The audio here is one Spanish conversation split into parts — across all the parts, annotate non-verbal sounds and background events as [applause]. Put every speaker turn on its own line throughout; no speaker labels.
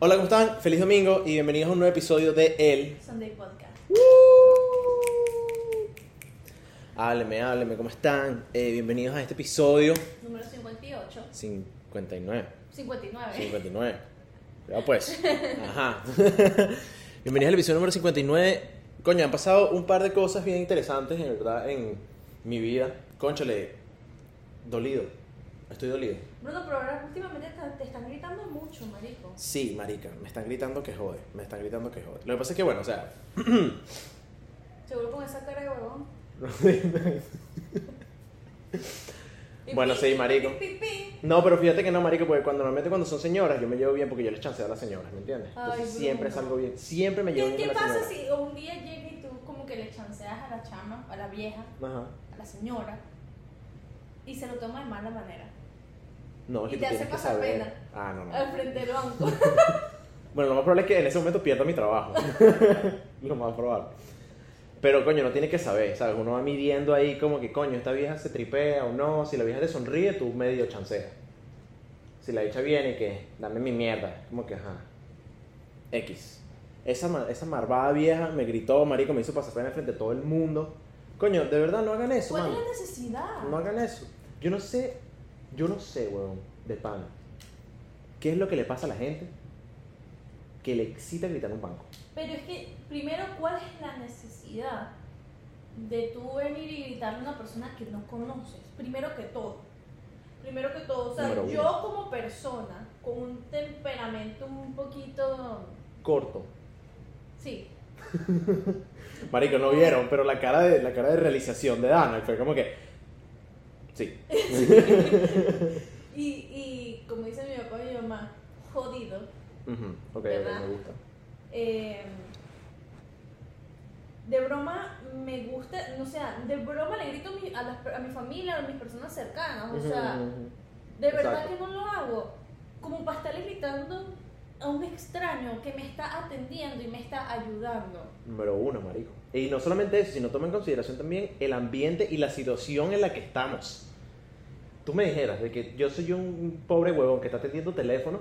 Hola, ¿cómo están? Feliz domingo y bienvenidos a un nuevo episodio de El.
Sunday Podcast.
Hábleme, hábleme, ¿cómo están? Eh, bienvenidos a este episodio
Número 58.
59.
59.
59. Ya pues. Ajá. [laughs] bienvenidos al episodio número 59. Coño, han pasado un par de cosas bien interesantes, en verdad, en mi vida. Conchale, dolido. Estoy dolido.
Bruno, pero ahora últimamente te, están gritando mucho, marico.
Sí, marica, me están gritando que jode. Me están gritando que jode. Lo que pasa es que, bueno, o sea,
Seguro con esa cara de huevón. [laughs]
Bueno, sí, marico. No, pero fíjate que no, marico, porque cuando normalmente cuando son señoras, yo me llevo bien porque yo les chanceo a las señoras, ¿me entiendes?
Ay,
Entonces siempre salgo bien, siempre me llevo
¿Qué,
bien
qué pasa si un día llega y tú como que le chanceas a la chama, a la vieja,
Ajá.
a la señora, y se lo toma de mala manera?
No,
Y
que
te hace pasar
saber.
pena.
Ah, no, no.
Al frente del banco. [laughs]
Bueno, lo más probable es que en ese momento pierda mi trabajo. [laughs] lo más probable. Pero, coño, no tiene que saber, ¿sabes? Uno va midiendo ahí como que, coño, esta vieja se tripea o no. Si la vieja te sonríe, tú medio chanceas. Si la dicha viene que, dame mi mierda. Como que, ajá. X. Esa, esa marvada vieja me gritó, marico, me hizo pasar pena frente a todo el mundo. Coño, de verdad, no hagan eso,
¿Cuál es la necesidad?
No hagan eso. Yo no sé, yo no sé, weón, de pana. ¿Qué es lo que le pasa a la gente que le excita gritar en un banco?
Pero es que, primero, ¿cuál es la necesidad de tú venir y gritarle a una persona que no conoces? Primero que todo. Primero que todo. O sea,
Número uno.
yo como persona, con un temperamento un poquito...
Corto.
Sí. [laughs]
Marico, no vieron, pero la cara de, la cara de realización de Dana fue como que. Sí. [laughs]
Y, y como dice mi papá y mi mamá, jodido.
Ujú, Ok, ok,
¿Verdad?
me gusta.
Eh, de broma me gusta, no sé, de broma le grito a mi, a, las- a mi familia, a mis personas cercanas. O sea,
Ujú, ujú.
De verdad
Exacto.
que no lo hago. Como para estarle gritando a un extraño que me está atendiendo y me está ayudando.
Número uno, marico. Y no solamente eso, sino toma en consideración también el ambiente y la situación en la que estamos. Tú me dijeras de que yo soy un pobre huevón que está atendiendo teléfono.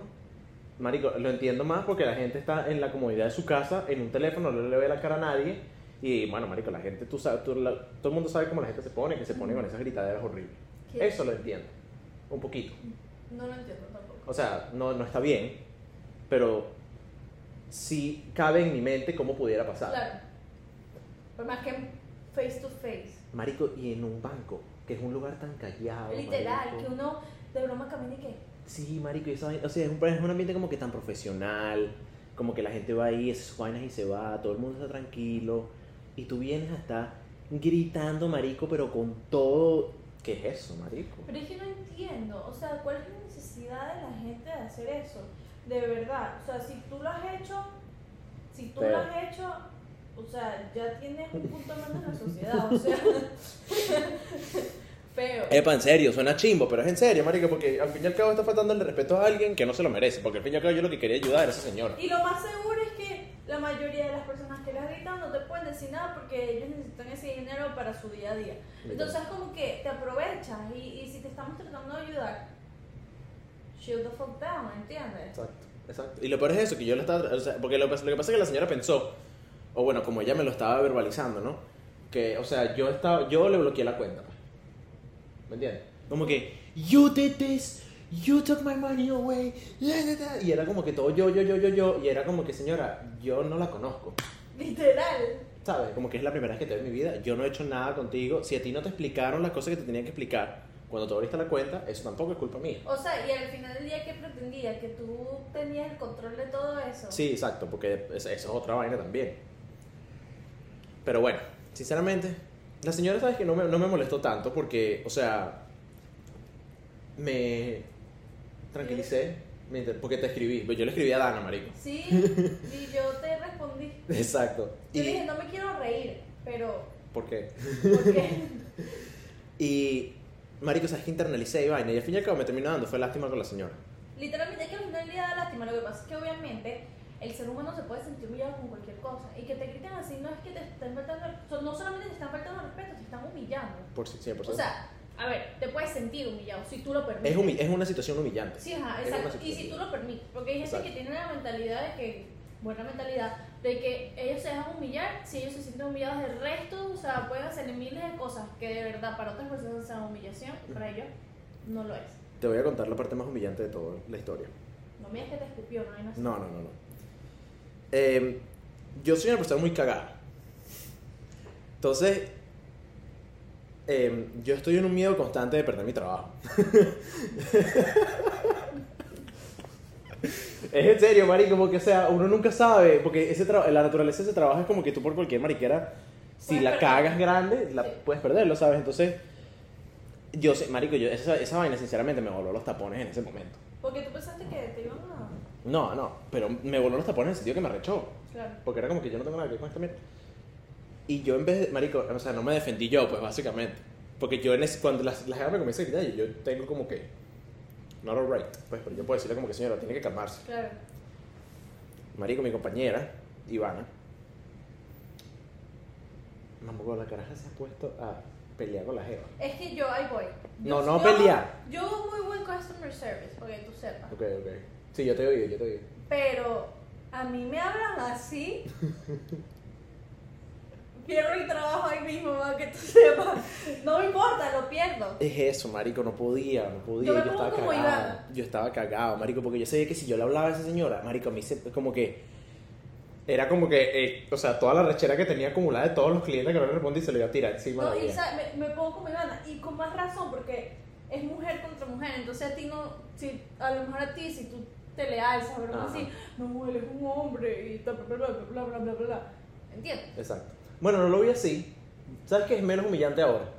Marico, lo entiendo más porque la gente está en la comodidad de su casa, en un teléfono, no le ve la cara a nadie. Y bueno, marico, la gente, tú sabes, tú- la- todo el mundo sabe cómo la gente se pone, que se pone con esas gritaderas horribles.
¿Qué?
Eso lo entiendo. Un poquito.
No lo entiendo tampoco.
O sea, no, no está bien, pero sí cabe en mi mente cómo pudiera pasar.
Claro. Por más que face to face.
Marico, y en un banco, que es un lugar tan callado.
Literal,
marico.
que uno de broma camina y que.
Sí, marico, y vaina- o sea, es un, es un ambiente como que tan profesional, como que la gente va ahí, hace sus vainas y se va, todo el mundo está tranquilo, y tú vienes a estar gritando, marico, pero con todo... ¿Qué es eso, marico?
Pero es que no entiendo. O sea, ¿cuál es la necesidad de la gente de hacer eso? De verdad. O sea, si tú lo has hecho, si tú
Pero-
lo has hecho, o sea, ya tienes un punto menos en la sociedad. O sea. [laughs] Feo.
Epa, en serio, suena chimbo, pero es en serio, marico, porque al fin y al cabo está faltando el respeto a alguien que no se lo merece, porque al fin y al cabo yo lo que quería ayudar a esa señora.
Y lo más seguro es que la mayoría de las personas que las gritan no te pueden decir nada porque ellos necesitan ese dinero para su día a día. Entonces es como que te aprovechas y, y si te estamos tratando de ayudar, shield the fuck down, ¿entiendes?
Exacto, exacto. Y lo peor es eso, que yo lo estaba. O sea, porque lo, lo que pasa es que la señora pensó, o bueno, como ella me lo estaba verbalizando, ¿no? Que, o sea, yo estaba, yo le bloqueé la cuenta. ¿Me entiendes? Como que, you did this, you took my money away, la, la, la", y era como que todo yo, yo, yo, yo, yo, y era como que, señora, yo no la conozco.
Literal.
¿Sabes? Como que es la primera vez que te veo en mi vida, yo no he hecho nada contigo, si a ti no te explicaron las cosas que te tenían que explicar cuando tú abriste la cuenta, eso tampoco es culpa mía.
O sea, y al final del día, ¿qué pretendía? Que tú tenías el control de todo eso.
Sí, exacto, porque es- eso es otra vaina también. Pero bueno, sinceramente, la señora, sabes que no me, no me molestó tanto porque, o sea, me tranquilicé mientras- porque te escribí. Yo le escribí a Dana, marico.
Sí, [laughs] y yo te respondí.
Exacto.
Yo
Y,
dije, no me quiero reír, pero
¿Por qué?
¿por qué? [laughs]
Y, marico, sabes que internalicé y vaina. Y al fin y al cabo me terminó dando, fue lástima con la señora.
Literalmente es que al final día da lástima. Lo que pasa es que obviamente el ser humano se puede sentir humillado con cualquier cosa. Y que te griten así no es que te estén faltando, no solamente te están faltando respeto, te están humillando.
Por si- 100%.
O sea, A ver, te puedes sentir humillado si tú lo permites.
Es, humi- es una situación humillante.
Sí, ajá, exacto. Y si tú lo permites, porque hay gente
Exacto.
que tiene la mentalidad de que, buena mentalidad, de que ellos se dejan humillar, si ellos se sienten humillados del resto, o sea, pueden hacer miles de cosas que de verdad para otras personas sean humillación, para ellos no lo es.
Te voy a contar la parte más humillante de toda la historia.
No me digas que te escupió, no hay.
No, no, no, no. Eh, yo soy una persona muy cagada. Entonces, eh, yo estoy en un miedo constante de perder mi trabajo. [laughs] es en serio, marico, porque o sea, uno nunca sabe, porque ese la naturaleza de ese trabajo es como que tú por cualquier mariquera, si la cagas grande, la puedes perderlo, ¿sabes? Entonces, yo sé, marico, yo, esa, esa vaina sinceramente me voló los tapones en ese momento.
Porque tú pensaste que te iban a...
No, no, pero me voló los tapones en el sentido que me arrechó.
Claro.
Porque era como que yo no tengo nada que ver con esta mierda. Y yo en vez de, marico, o sea, no me defendí yo, pues básicamente. Porque yo en ese, cuando las, las me comienzan a gritar, yo, yo tengo como que, not alright, pues, pero yo puedo decirle como que señora, tiene que calmarse.
Claro.
Marico, mi compañera, Ivana, mamá, la caraja se ha puesto a pelear con la jeva.
Es que yo ahí voy.
No,
Yo-
no
yo-
pelear.
Yo muy buen customer service, porque tú sepas.
Ok, ok. Sí, yo te oído, yo te oído.
Pero a mí me hablan así. [laughs] Pierdo el trabajo ahí mismo, para que tú sepas. No me importa, lo pierdo.
Es eso, marico, no podía, no podía,
Yo me
estaba
como
cagado. Yo estaba cagado, marico, porque yo sabía que si yo le hablaba a esa señora, marico, a mí se, como que era como que, eh, o sea, toda la rechera que tenía acumulada de todos los clientes que no le respondí se lo iba a tirar encima.
No, y sabe, me, me, pongo como Ivana, y con más razón, porque es mujer contra mujer, entonces a ti no, si, a lo mejor a ti, si tú te le alzas, pero así, no, él es un hombre, y bla, bla, bla, bla, bla, bla, bla, ¿entiendes?
Exacto. Bueno, no lo vi así, ¿sabes qué es menos humillante ahora?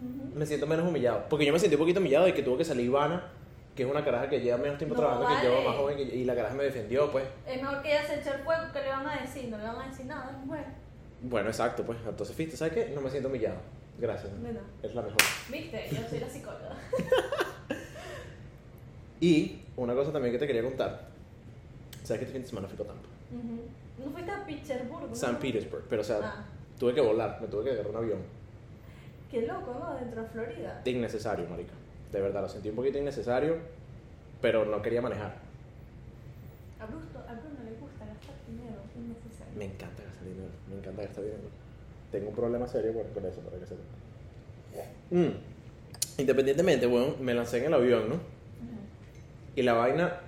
Uh -huh.
Me siento menos humillado, porque yo me sentí un poquito humillado de que tuvo que salir Ivana que es una caraja que lleva menos tiempo
No,
trabajando que yo,
vale.
más joven que yo, y la caraja me defendió, pues.
Es mejor que ella se eche el fuego que le van a decir. No le van a decir nada, es mujer.
Bueno, exacto, pues. Entonces, fíjate, ¿sabes qué? No me siento humillado. Gracias.
Nada.
Es la mejor.
¿Viste? Yo soy la psicóloga. [laughs]
Y una cosa también que te quería contar. ¿Sabes que este fin de semana fui a Tampa?
Ujú. ¿No fuiste a Pittsburgh? ¿no?
San Petersburg. Pero, o sea,
Ah,
tuve que volar, me tuve que agarrar un avión.
qué loco, ¿no? Dentro de Florida.
Innecesario, marica. De verdad, lo sentí un poquito innecesario, pero no quería manejar.
A Bruno, a Bruno le gusta gastar dinero innecesario.
Me encanta gastar dinero, me encanta gastar dinero. Tengo un problema serio con, eso, para que sepa. Mm. Independientemente, bueno, me lancé en el avión, ¿no?
Ujú.
Y la vaina.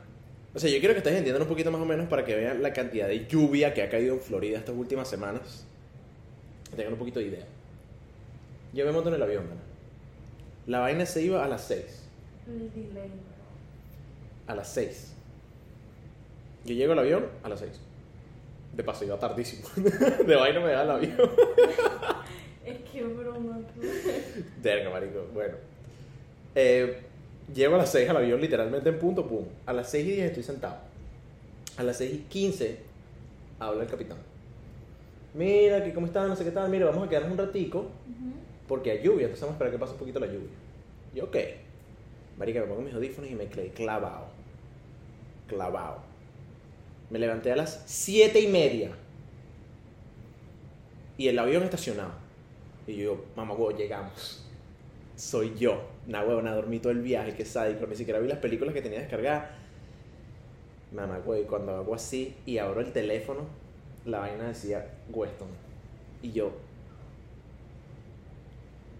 O sea, yo quiero que estéis entendiendo un poquito más o menos para que vean la cantidad de lluvia que ha caído en Florida estas últimas semanas. Tengan un poquito de idea. Yo me monto en el avión, ¿verdad? La vaina se iba a las 6.
El delay, bro.
A las 6. Yo llego al avión a las 6. De paso, iba tardísimo. [laughs] de vaina me da el avión. [laughs]
Es que broma, tú.
Verga, marico. Bueno. Eh, llego a las 6 al avión, literalmente en punto, pum. A las 6 y 10 estoy sentado. A las 6 y 15 habla el capitán. Mira, que cómo está, no sé qué tal. Mira, vamos a quedarnos un ratico
Ujú.
Porque hay lluvia. Entonces vamos a esperar que pase un poquito la lluvia. Y ok. Marica, me pongo mis audífonos y me quedé clavado. Clavado. Me levanté a las 7 y media. Y el avión estacionado. Y yo mamá, huevo, llegamos. Soy yo. Nah, huevo, dormí todo el viaje, que sádico. Ni siquiera vi las películas que tenía descargadas. Mamá, huevo, y cuando hago así y abro el teléfono, la vaina decía Weston. Y yo,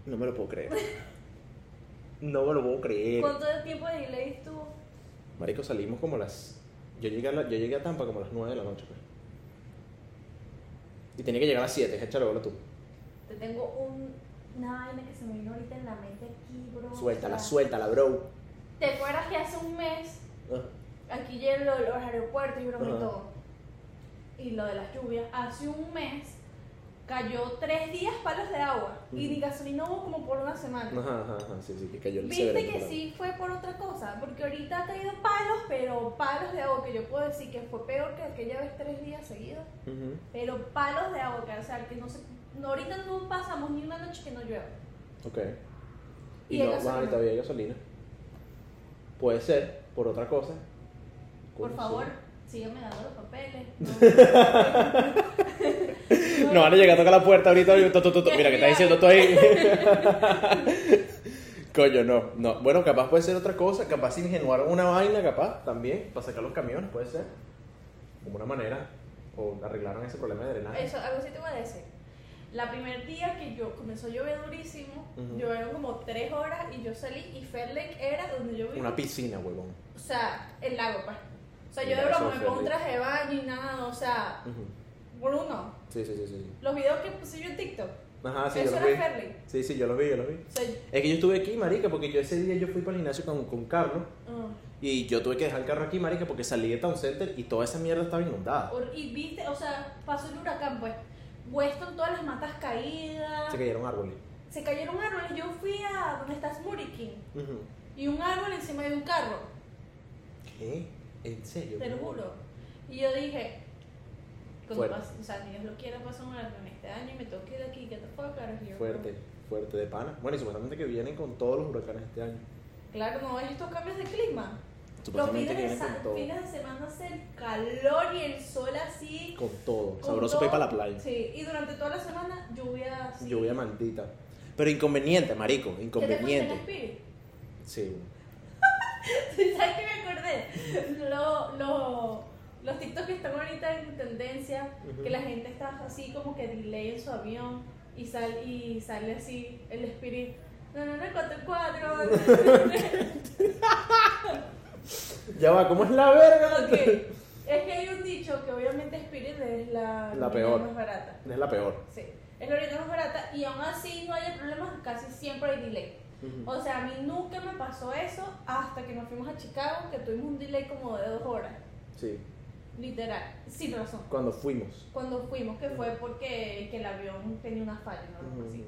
no me lo puedo creer. No me lo puedo creer.
¿Cuánto tiempo de delay estuvo?
Marico, salimos como las. Yo llegué a, la- yo llegué a Tampa como a las 9 de la noche, pues. Y tenía que llegar a las 7, échale bola tú.
Te tengo un, una vaina que se me vino ahorita en la mente aquí, bro.
Suéltala,
O sea,
suéltala, bro.
¿Te acuerdas que hace un mes
Ah,
aquí llegan los aeropuertos y broma y todo? Y lo de las lluvias. Hace un mes cayó tres días palos de agua y ni gasolina hubo como por una semana.
Ajá, ajá, ajá, sí, sí, que cayó el
Viste que sí fue por otra cosa, porque ahorita ha caído palos, pero palos de agua que yo puedo decir que fue peor que aquella vez tres días seguidos, pero palos de agua, que, o sea, que no se, no, ahorita no pasamos ni una noche que no llueva.
Ok. Y, no,
gasolina.
bueno, todavía hay gasolina. Puede ser, por otra cosa.
Por favor. Síganme dando los papeles. [laughs]
No van a llegar a tocar la puerta ahorita. Mira, que está diciendo tú ahí. [laughs] Coño, no, no. Bueno, capaz puede ser otra cosa, capaz ingenuaron una vaina, capaz, también, para sacar los camiones, puede ser. Como una manera. O arreglaron ese problema de drenaje.
Eso, algo así te voy a decir. La primer día que yo comenzó a llover durísimo,
Ujú.
llovieron como tres horas y yo salí y Fair Lake era donde yo vivo.
Una piscina, huevón.
O sea, el lago, pues. O sea, yo de broma me pongo un traje de baño y nada, o sea. Bruno.
Sí, sí, sí, sí.
Los videos que puse yo en TikTok,
Ajá, sí,
eso
yo los vi.
Lake.
Sí, sí, yo los vi, yo los vi. Es que yo estuve aquí, marica, porque yo ese día yo fui para el gimnasio con, con Carlos
ah.
y yo tuve que dejar el carro aquí, marica, porque salí de Town Center y toda esa mierda estaba inundada.
Y viste, o sea, pasó el huracán, pues. Weston, todas las matas caídas.
Se cayeron árboles.
Se cayeron árboles. Yo fui a donde está
Ujú.
y un árbol encima de un carro.
¿Qué? ¿En serio?
Te lo juro. Y yo dije, cuando o sea, Dios lo quiera, pasa un huracán este año y me tengo que ir de aquí, get the fuck out of here.
Fuerte, fuerte de pana. Bueno, y supuestamente que vienen con todos los huracanes este año.
Claro, no estos cambios de clima. Los fines de,
vienen
sa-
con todo.
fines de semana hace el calor y el sol así.
Con todo.
con
Sabroso
todo.
para la playa.
Sí, y durante toda la semana lluvia así.
Lluvia maldita. Pero inconveniente, marico.
¿Qué te
Inconveniente.
el Spirit?
Sí. [laughs]
¿Sabes qué me acordé? Lo- lo- los TikTok que están ahorita en tendencia, que la gente está así como que delay en su avión y, sal, y sale así el Spirit. No, no, no, 4 4. [laughs]
Ya va, ¿cómo es la verga?
Ok. Es que hay un dicho que obviamente Spirit es la,
La peor.
más barata.
Es la peor.
Sí, es la aerolínea más barata y aún así no hay problemas, casi siempre hay delay. O sea, a mí nunca me pasó eso hasta que nos fuimos a Chicago, que tuvimos un delay como de dos horas.
Sí.
Literal, sin razón.
Cuando fuimos.
Cuando fuimos, que fue porque que el avión tenía una falla, ¿no? Así.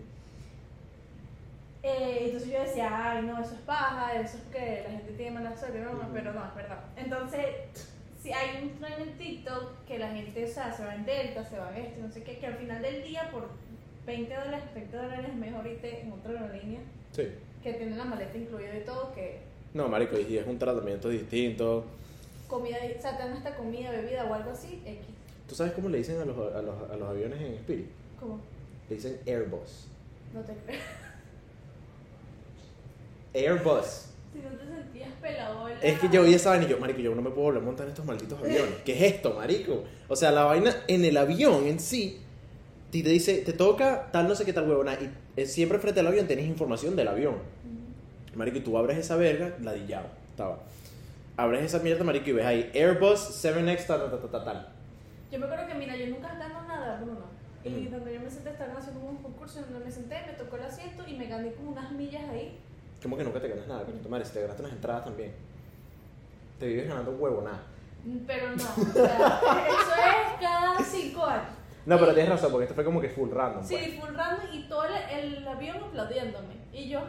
Eh, entonces yo decía, ay, no, eso es paja, eso es que la gente tiene mala suerte, no, no,
Ujú.
pero no, es verdad. Entonces, si hay un tren en TikTok que la gente, o sea, se va en Delta, se va en este, no sé qué, que al final del día por 20 dólares, 30 dólares es mejor irte en otra aerolínea
Sí.
que tiene la maleta incluida y todo, que
No, marico, y es un tratamiento distinto.
comida, o sea, te dan hasta comida, bebida o algo así, X.
¿Tú sabes cómo le dicen a los, a los, a los aviones en Spirit?
¿Cómo?
Le dicen Airbus.
No te creo. [laughs]
Airbus.
Si no te sentías pelado.
Es que yo vi esa vaina y yo, marico, yo no me puedo volver a montar en estos malditos aviones. ¿Qué es esto, marico? O sea, la vaina en el avión en sí, ti te dice, te toca tal no sé qué tal huevona, y eh, siempre frente al avión tenés información del avión. Marico, y tú abres esa verga, ladillado, estaba. Abres esa mierda, marico, y ves ahí Airbus 7X, tal, tal, tal, tal, tal.
Yo me acuerdo que, mira, yo nunca gano nada, Bruno. Y
Ujú.
donde yo me senté, estaban haciendo un concurso donde me senté, me tocó el asiento y me gané como unas millas ahí.
¿Cómo que nunca te ganas nada, coño? Tu madre, si te ganaste unas entradas también. Te vives ganando huevo, nada.
Mm, Pero no, o sea, [laughs] eso es cada cinco años.
No, pero tienes razón, porque esto fue como que full random.
Sí,
pues.
full random y todo el, el avión aplaudiéndome. Y yo,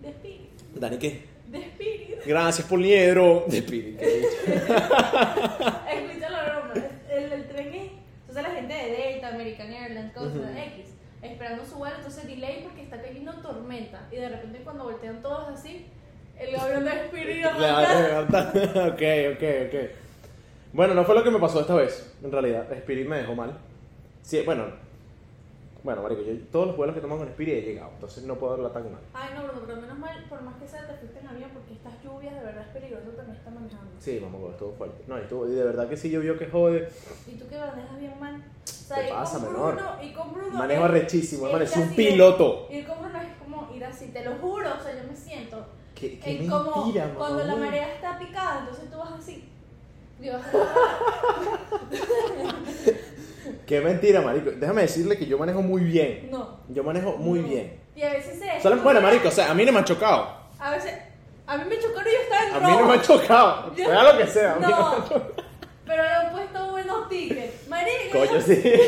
de Spirit,
Dani, ¿qué?
de Spirit.
Gracias, Poliedro. [laughs] De dicho. [laughs]
Escucha la broma. El, el tren es. Entonces la gente de Delta, American Airlines, cosas
Ujú.
X, esperando su vuelo, entonces delay porque está cayendo tormenta. Y de repente cuando voltean todos así, el avión de [laughs]
Claro, ok, ok, ok. Bueno, no fue lo que me pasó esta vez, en realidad. Spirit me dejó mal. Sí, bueno, bueno, marico, yo todos los vuelos que tomo con Spirit he llegado, entonces no puedo hablar tan mal.
Ay, no, Bruno, pero menos mal, por más que sea, te fuiste en avión porque estas lluvias de verdad es peligroso también está manejando.
Sí, mamá, estuvo fuerte. No, y, estuvo- y de verdad que sí llovió que jode.
Y tú que manejas bien mal. O sea,
¿Qué pasa,
con
menor?
Bruno, y con Bruno.
Manejo arrechísimo, hermano, es un piloto.
Ir con Bruno es como ir así, te lo juro, o sea, yo me siento.
Qué, qué
como
mentira, mamá.
cuando la marea está picada, entonces tú vas así. Y vas a
Qué mentira, marico. Déjame decirle que yo manejo muy bien.
No.
Yo manejo muy
No.
bien.
Y a veces se.
Solo- bueno, marico, o sea, a mí no me han chocado.
A veces. A mí me chocaron y yo estaba en
A mí no me han chocado. [laughs]
Yo-
Sea lo que sea. no
No. Pero le han puesto buenos tickets. Marico.
Coño, sí. [laughs]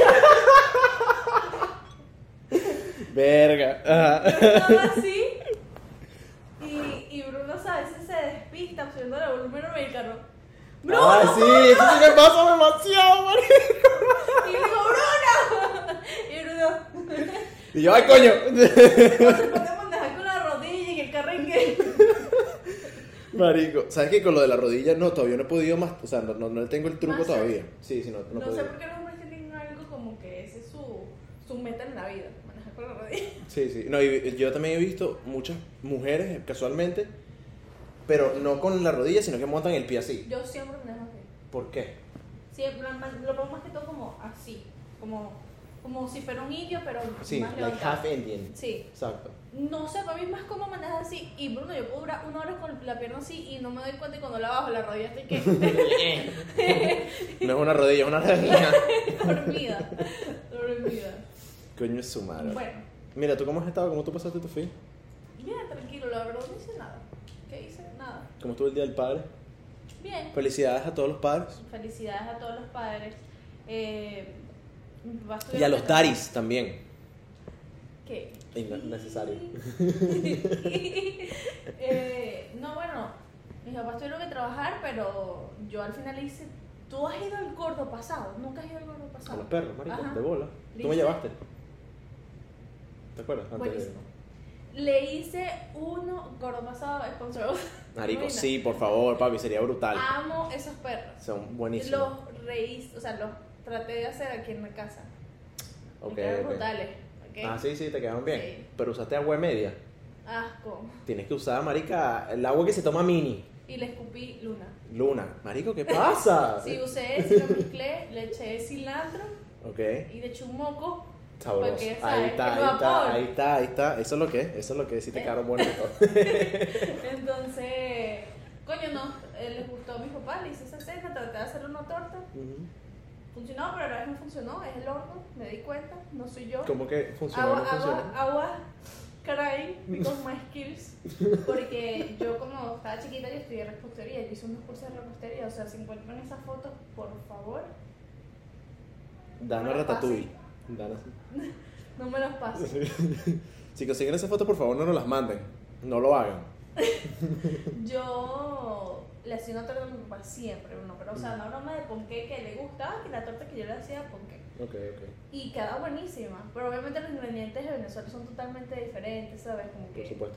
Verga. Ajá.
Yo estaba así. Y, y Bruno o sea, a veces se despista subiendo el volumen americano. ¡Bruno!
Ah, sí, eso sí me pasa demasiado, marico.
Y yo digo, ¡Bruno! Y Bruno.
Y yo, ay, coño.
A manejar con la rodilla y el carro en que.
Marico, ¿sabes qué? Con lo de la rodilla, no, todavía no he podido más. O sea, no, no, no tengo el truco todavía. Sí, sí, no, no,
No, sé por qué los hombres tienen algo como que ese es su, su meta en la vida, manejar con la rodilla.
Sí, sí. No, y yo también he visto muchas mujeres casualmente, pero no con la rodilla, sino que montan el pie así.
Yo siempre manejo así.
¿Por qué?
Siempre, lo pongo más que todo como así, como, como si fuera un indio, pero
Sí,
más
like half Indian.
Sí.
Exacto.
No sé, para mí es más como manejar así. Y Bruno, yo puedo durar una hora con la pierna así y no me doy cuenta y cuando la bajo la rodilla estoy que [laughs]
No es una rodilla, es una rodilla. [laughs]
dormida. Dormida.
Coño es su madre.
Bueno,
Mira, ¿tú cómo has estado? ¿Cómo tú pasaste tu fin?
bien, tranquilo, la verdad no hice nada. ¿Qué hice? Nada.
¿Cómo estuvo el Día del Padre?
Bien.
Felicidades a todos los padres.
Felicidades a todos los padres. Eh,
Y a los daris también.
¿Qué?
Innecesario. [laughs]
Eh, no, bueno, mis papás tuvieron que trabajar, pero yo al final le hice. ¿Tú has ido al gordo pasado? ¿Nunca has ido al gordo
A
pasado?
los perros, marico, de bola. ¿Tú me llevaste? ¿Te acuerdas? Antes de-
Buenísimo. Le hice uno gordo pasado sponsor.
Marico, sí, por favor, papi, sería brutal.
Amo esos perros.
Son buenísimos.
Los reí, o sea, los traté de hacer aquí en la casa.
Ok,
Me quedaron
ok.
brutales. ¿ok?
Ah, sí, sí, te quedaron bien.
Sí.
Pero usaste agua media.
Asco.
Tienes que usar, marica, el agua que se toma mini.
Y le escupí luna.
Luna. Marico, ¿qué pasa? [laughs]
Sí, usé ese, lo mezclé, le eché cilantro
Ok,
y le eché un moco.
sabroso. Ahí está,
Es
ahí está, ahí está, ahí está. Eso es lo que es, eso es lo que es, sí te
Eh.
quedaron buenos. [laughs] [laughs]
Entonces, coño, no, eh, les gustó a mis papás, le hice esa cena, traté de hacer una torta. Funcionó, pero a la vez no funcionó, es el horno, me di cuenta, no soy yo.
¿Cómo que funciona?
Agua,
¿No
agua, agua, crying because my skills. [laughs] Porque yo como estaba chiquita yo estudié repostería, yo hice unos cursos de repostería, o sea, si encuentran esas fotos, por favor,
Dana
no las
Ratatouille. Dana. [laughs]
no me los pasen. [laughs]
Si consiguen esa foto, por favor, no nos las manden. No lo hagan.
Yo le hacía una torta a mi papá siempre, ¿no? pero o sea, una broma de ponqué que le gustaba, que la torta que yo le hacía ponqué.
Ok, ok.
Y queda buenísima, pero obviamente los ingredientes de Venezuela son totalmente diferentes, ¿sabes? Como
Por
que...
supuesto.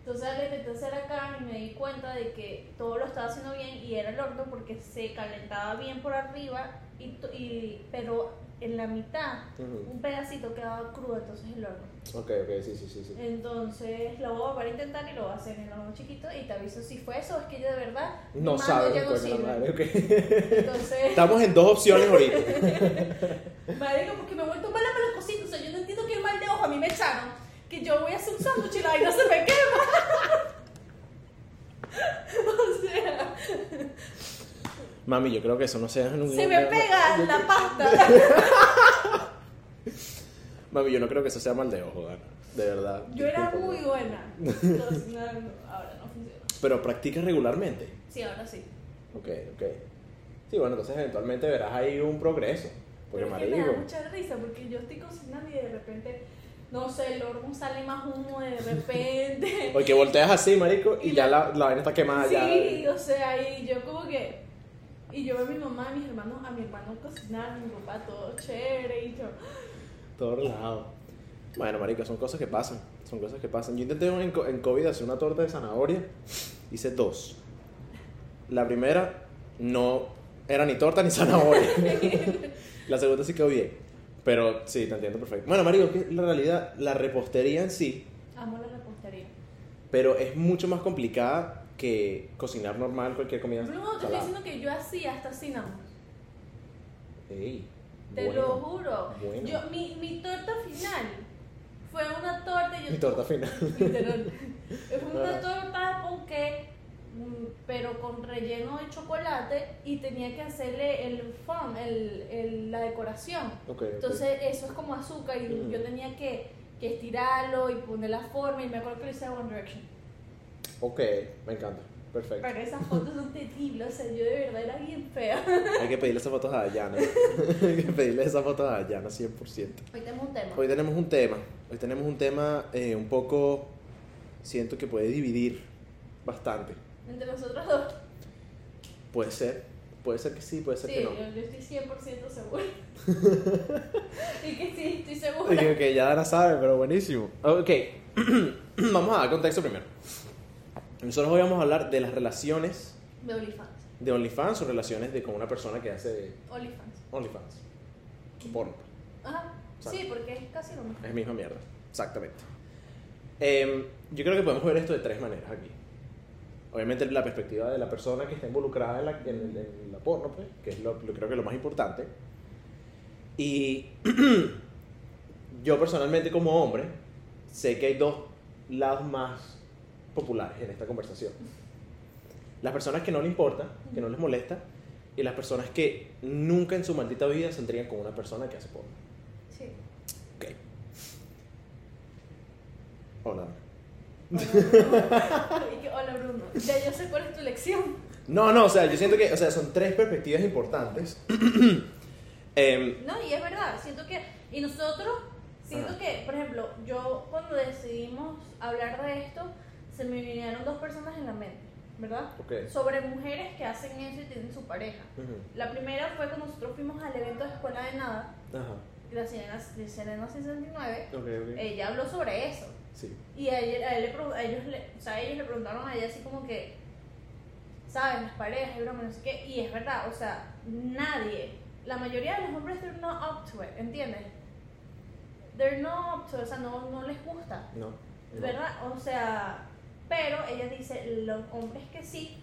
Entonces le intenté hacer acá y me di cuenta de que todo lo estaba haciendo bien y era el horno porque se calentaba bien por arriba, y, y, pero en la mitad
Ujú.
un pedacito quedaba crudo, entonces el horno.
Ok, ok, sí, sí, sí. sí.
Entonces lo voy a volver a intentar y lo voy a hacer en el horno chiquito y te aviso si fue eso, es que yo de verdad
No sabes,
ya no sirve.
madre, ok.
Entonces, [laughs]
Estamos en dos opciones ahorita. [laughs]
marico, porque me he vuelto mala para la cocina, o sea, yo no entiendo qué mal de ojo a mí me echaron, que yo voy a hacer un sándwich y la vaina se me quema. o sea,
Mami, yo creo que eso no se en un
se me pega la pasta. [laughs]
Mami, yo no creo que eso sea mal de ojo, Dana. De verdad.
Yo era muy buena cocinando, ahora no funciona.
Pero practicas regularmente.
Sí, ahora sí.
Ok, ok. Sí, bueno, entonces eventualmente verás ahí un progreso. Porque,
Pero es que me da mucha risa porque yo estoy cocinando y de repente, no sé, el horno sale más humo de repente. [laughs]
Porque volteas así, marico, y
Y
ya
la-
la, la vaina está quemada
Sí,
ya.
o sea, y yo como que. Y yo veo a mi mamá, a mis hermanos, a mi hermano cocinar, a mi papá todo chévere, y yo. [gasps]
Todo relajado. Bueno, marico, son cosas que pasan. Son cosas que pasan. Yo intenté en, en COVID hacer una torta de zanahoria. [sniffs] Hice dos. La primera no era ni torta ni [laughs] zanahoria. [laughs] la segunda sí quedó bien. Pero sí, te entiendo perfecto. Bueno, marico, que la realidad, la repostería en sí,
Amo la repostería.
pero es mucho más complicada que cocinar normal cualquier comida
No, te estoy diciendo que yo hacía hasta cinnamon.
Ey,
Te
bueno,
lo juro.
bueno.
Yo, mi, mi torta final fue una torta. Yo,
Mi torta final. [laughs]
Literal. Fue una
Ah.
torta de ponqué, mm, pero con relleno de chocolate y tenía que hacerle el fond, el, el- la decoración.
Ok, ok.
Entonces eso es como azúcar y
Ujú.
yo tenía que, que estirarlo y poner la forma y me acuerdo que lo hice One Direction.
Ok, me encanta. Perfecto.
Pero esas fotos son terribles, o sea, yo de verdad era bien fea.
Hay que pedirle esas fotos a Dayana. [laughs] Hay que pedirle esas fotos a Dayana 100%.
Hoy tenemos un tema.
Hoy tenemos un tema. Hoy tenemos un tema eh, un poco. Siento que puede dividir bastante.
Entre nosotros dos.
Puede ser. Puede ser que sí, puede ser
Sí,
que no.
yo, yo estoy 100% segura. [laughs] y que sí, estoy segura.
Ok, ok, ya Dana sabe, pero buenísimo. Ok, [clears throat] vamos a dar contexto primero. Nosotros hoy vamos a hablar de las relaciones
De OnlyFans.
de OnlyFans o relaciones de con una persona que hace
OnlyFans.
OnlyFans. Porno.
Ajá. Sí, porque es casi lo mismo.
Es misma mierda, exactamente. Em, yo creo que podemos ver esto de tres maneras aquí. Obviamente la perspectiva de la persona que está involucrada en la, en, en la porno, pues, que es lo, lo- creo que es lo más importante. Y [clears throat] yo personalmente como hombre sé que hay dos lados más populares en esta conversación. Las personas que no le importa, que no les molesta, y las personas que nunca en su maldita vida saldrían con una persona que hace porno.
Sí.
Ok. Hola. [laughs]
Hola Bruno, ya yo sé cuál es tu lección.
No, no, o sea, yo siento que, o sea, son tres perspectivas importantes. [coughs] Em,
No, y es verdad, siento que, y nosotros, siento
Ajá.
que, por ejemplo, yo cuando decidimos hablar de esto, se me vinieron dos personas en la mente, ¿verdad?
ok.
Sobre mujeres que hacen eso y tienen su pareja. La primera fue cuando nosotros fuimos al evento de Escuela de Nada,
Ajá.
la Serena, de Serena 69,
Ok, ok.
ella habló sobre eso.
Sí.
Y a, ella- a él le a ellos, le, o sea, ellos le preguntaron a ella así como que, ¿sabes? Las parejas y broma, no sé qué. Y es verdad, o sea, nadie, la mayoría de los hombres, they're not up to it, ¿entiendes? They're not up to it, o sea, no, no les gusta,
No. no.
¿verdad? O sea, pero ella dice, los hombres que sí,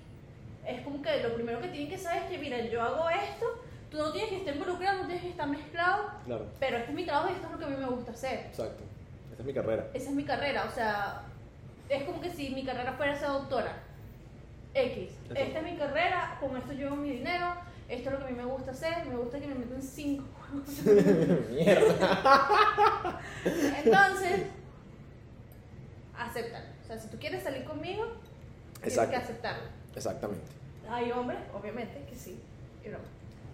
es como que lo primero que tienen que saber es que, mira, yo hago esto, tú no tienes que estar involucrado, no tienes que estar mezclado,
Claro,
pero este es mi trabajo y esto es lo que a mí me gusta hacer.
exacto. Esta es mi carrera.
Esa es mi carrera, o sea, es como que si mi carrera fuera ser doctora. X.
Exacto.
Esta es mi carrera, con esto llevo mi dinero, esto es lo que a mí me gusta hacer, me gusta que me metan cinco. [laughs]
Mierda.
Entonces, acéptalo. O sea, si tú quieres salir conmigo, tienes
Exacto.
que aceptarlo.
Exactamente.
Hay hombres, obviamente, que sí. Y no.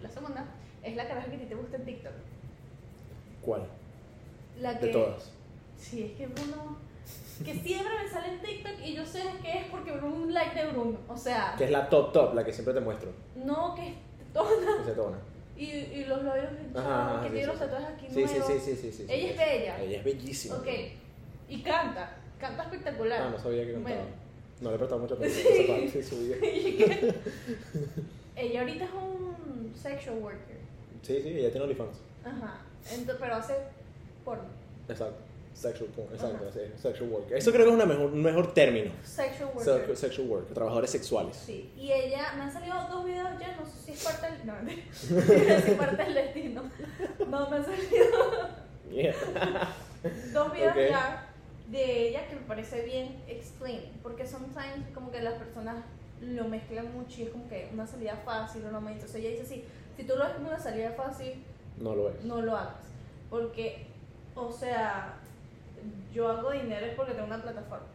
La segunda es la caraja que a ti te gusta en TikTok.
¿Cuál?
La que,
De todas.
Sí, es que Bruno. Que siempre me sale en TikTok y yo sé que es porque Bruno un like de Bruno. O sea,
Que es la top top, la que siempre te muestro.
no que es toda.
Que se tona.
Y, y los labios
Ajá, ajá,
que
sí,
tiene
sí,
los tatuajes aquí
Sí,
nuevos.
sí, sí, sí, sí, sí.
Ella es bella.
Ella es bellísima.
Ok. Y canta. Canta espectacular.
Ah, no sabía que cantaba.
Bueno.
No le he prestado mucha atención
Sí.
a esa su vida. [laughs]
Ella ahorita es un sexual worker.
Sí, sí, ella tiene OnlyFans.
Ajá. Pero hace porno.
Exacto. Sexual porn, exacto, sí, sexual worker. Eso creo que es una mejor, un mejor término.
Sexual worker.
Sex- Sexual worker, trabajadores sexuales.
Sí, y ella, me han salido dos videos ya, no sé si es parte del, no, mentira, [laughs] [laughs] si es parte del destino. No, me han salido
Mierda.
dos videos ya de ella que me parece bien explain, porque sometimes como que las personas lo mezclan mucho y es como que una salida fácil o no me entonces ella dice así, si tú lo ves como una salida fácil,
No lo es.
no lo hagas, porque, o sea, yo hago dinero es porque tengo una plataforma.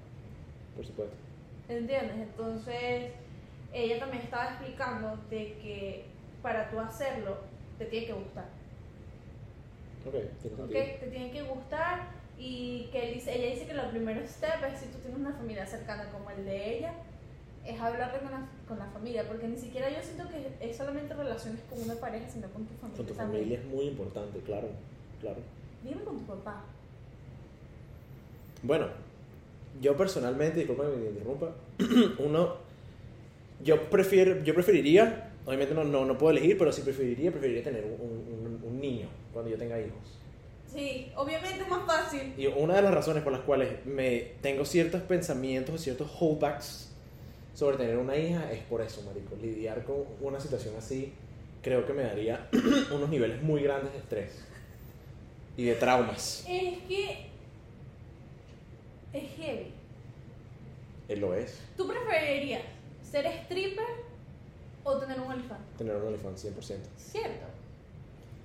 Por supuesto.
¿Entiendes? Entonces, ella también estaba explicando de que para tú hacerlo, te tiene que gustar.
Ok, tiene
¿Ok?
sentido.
Te tiene que gustar y que él dice, ella dice que el primer step es si tú tienes una familia cercana como el de ella, es hablarle con la, con la familia, porque ni siquiera yo siento que es solamente relaciones con una pareja, sino con tu familia.
Con tu
también.
familia es muy importante, claro. Claro.
Dime con tu papá.
Bueno, yo personalmente, disculpa que me interrumpa, [clears throat] uno, yo prefiero, yo preferiría, obviamente no, no, no puedo elegir, pero sí preferiría, preferiría tener un, un- un niño cuando yo tenga hijos.
Sí, obviamente es más fácil.
Y una de las razones por las cuales me tengo ciertos pensamientos, ciertos holdbacks sobre tener una hija es por eso, marico. Lidiar con una situación así creo que me daría [clears throat] unos niveles muy grandes de estrés y de traumas.
Es que es heavy.
Él lo es,
¿Tú preferirías ser stripper o tener un olifante?
tener un OnlyFans 100%.
¿Cierto?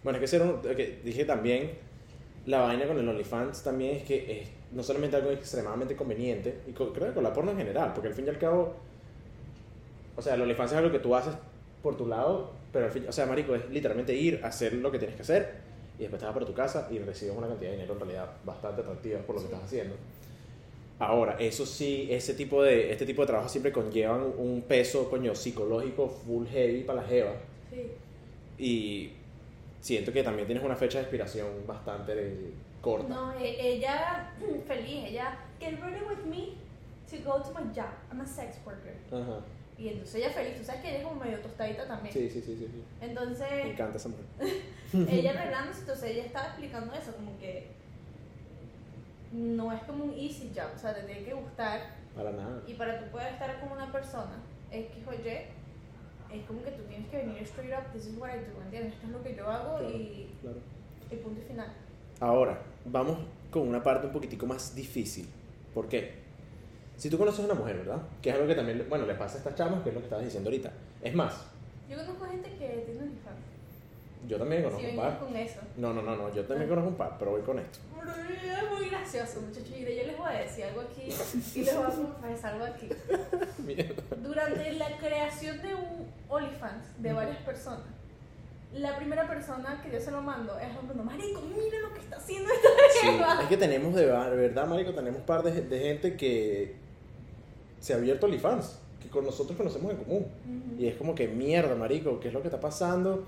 Bueno, es que ser un, que dije también, la vaina con el OnlyFans también es que es no solamente algo extremadamente conveniente, y creo que con la porno en general, porque al fin y al cabo, o sea, el OnlyFans es algo que tú haces por tu lado, pero al fin, o sea, marico, es literalmente ir a hacer lo que tienes que hacer, y después te vas para tu casa y recibes una cantidad de dinero en realidad bastante atractiva por lo que estás haciendo. Ahora, eso sí, ese tipo de, este tipo de trabajo siempre conllevan un peso, coño, psicológico full heavy para la jeva.
Sí.
Y siento que también tienes una fecha de expiración bastante eh, corta.
No, e- ella [clears throat] feliz, ella get ready with me to go to my job. I'm a sex worker.
Ajá.
Y entonces ella feliz, tú sabes que ella es como medio tostadita también.
Sí, sí, sí, sí. sí. Me
Entonces,
encanta esa mujer. [laughs]
ella arreglándose, entonces ella estaba explicando eso, como que no es como un easy job, o sea, te tiene que gustar
Para nada.
y para tú poder estar con una persona, X o Y, es como que tú tienes que venir straight up, this is what I do, ¿entiendes? Esto es lo que yo hago
Claro,
y,
claro.
y punto final.
Ahora, vamos con una parte un poquitico más difícil. ¿Por qué? Si tú conoces a una mujer, ¿verdad? Que es algo que también, bueno, le pasa a estas chamas, que es lo que estabas diciendo ahorita. Es más,
Yo conozco gente que tiene OnlyFans.
Yo también
Si
conozco un
venías
par.
con eso.
No, no, no, no, yo también conozco un par, pero voy con esto.
Es muy gracioso, muchachos. Mire, yo les voy a decir algo aquí y les voy a confesar algo aquí. [laughs]
Mierda.
Durante la creación de un OnlyFans de varias personas, la primera persona que yo se lo mando es Bruno, marico, mira lo que está haciendo esta
Sí, [laughs]
jeva.
es que tenemos de, verdad, marico, tenemos un par de, de gente que se ha abierto OnlyFans, que con nosotros conocemos en común.
Ujú.
Y es como que mierda, marico, ¿qué es lo que está pasando?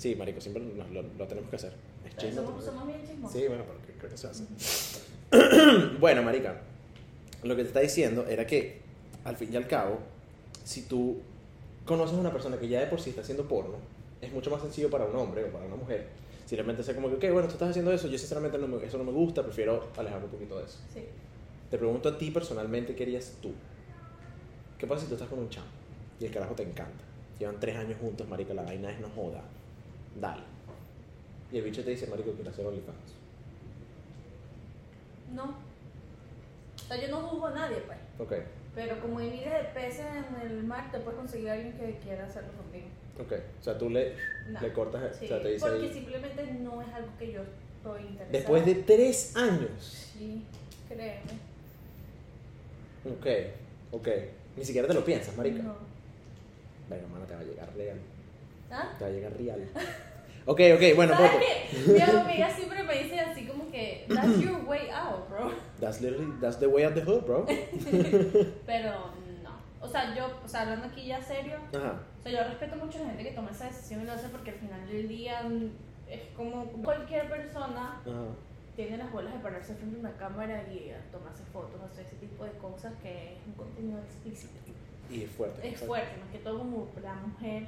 Sí, marico, siempre lo, lo- lo tenemos que hacer. Es chisme,
somos, somos bien chismosos.
Sí, bueno, pero ¿qué, qué se hace? [clears throat] bueno, marica, lo que te está diciendo era que, al fin y al cabo, si tú conoces a una persona que ya de por sí está haciendo porno, es mucho más sencillo para un hombre o para una mujer. Simplemente ser como que, ok, bueno, tú estás haciendo eso, yo sinceramente no me- eso no me gusta, prefiero alejarme un poquito de eso.
Sí.
Te pregunto a ti personalmente, ¿qué harías tú? ¿Qué pasa si tú estás con un chamo y el carajo te encanta? Llevan tres años juntos, marica, la vaina es no joda. Dale. Y el bicho te dice, marico, quiero hacer OnlyFans.
No. O sea, yo no juzgo a nadie, pues.
Ok,
Pero como hay miles de peces en el mar, te puedes conseguir a alguien que quiera hacerlo contigo.
ok. O sea, tú le,
No.
le cortas,
Sí,
o sea, te dice
porque
ahí.
simplemente no es algo que yo estoy interesada.
Después de tres años.
Sí, créeme.
Ok, ok. Ni siquiera te lo piensas, marica.
No.
Venga, mano, te va a llegar real.
¿Ah?
Te va a llegar real. Ok, ok, bueno,
¿Sabes
Popo.
qué? Mi [laughs] amiga siempre me dice así como que, that's your way out, bro.
That's literally, that's the way out the hood, bro. [laughs]
Pero no. O sea, yo, o sea, hablando aquí ya serio,
Ajá.
o sea, yo respeto mucho a la gente que toma esa decisión y lo hace porque al final del día es como cualquier persona
Ajá.
tiene las bolas de pararse frente a una cámara y tomarse fotos, hacer ese tipo de cosas que es un contenido explícito.
Y es fuerte.
Es fuerte, más que todo como la mujer,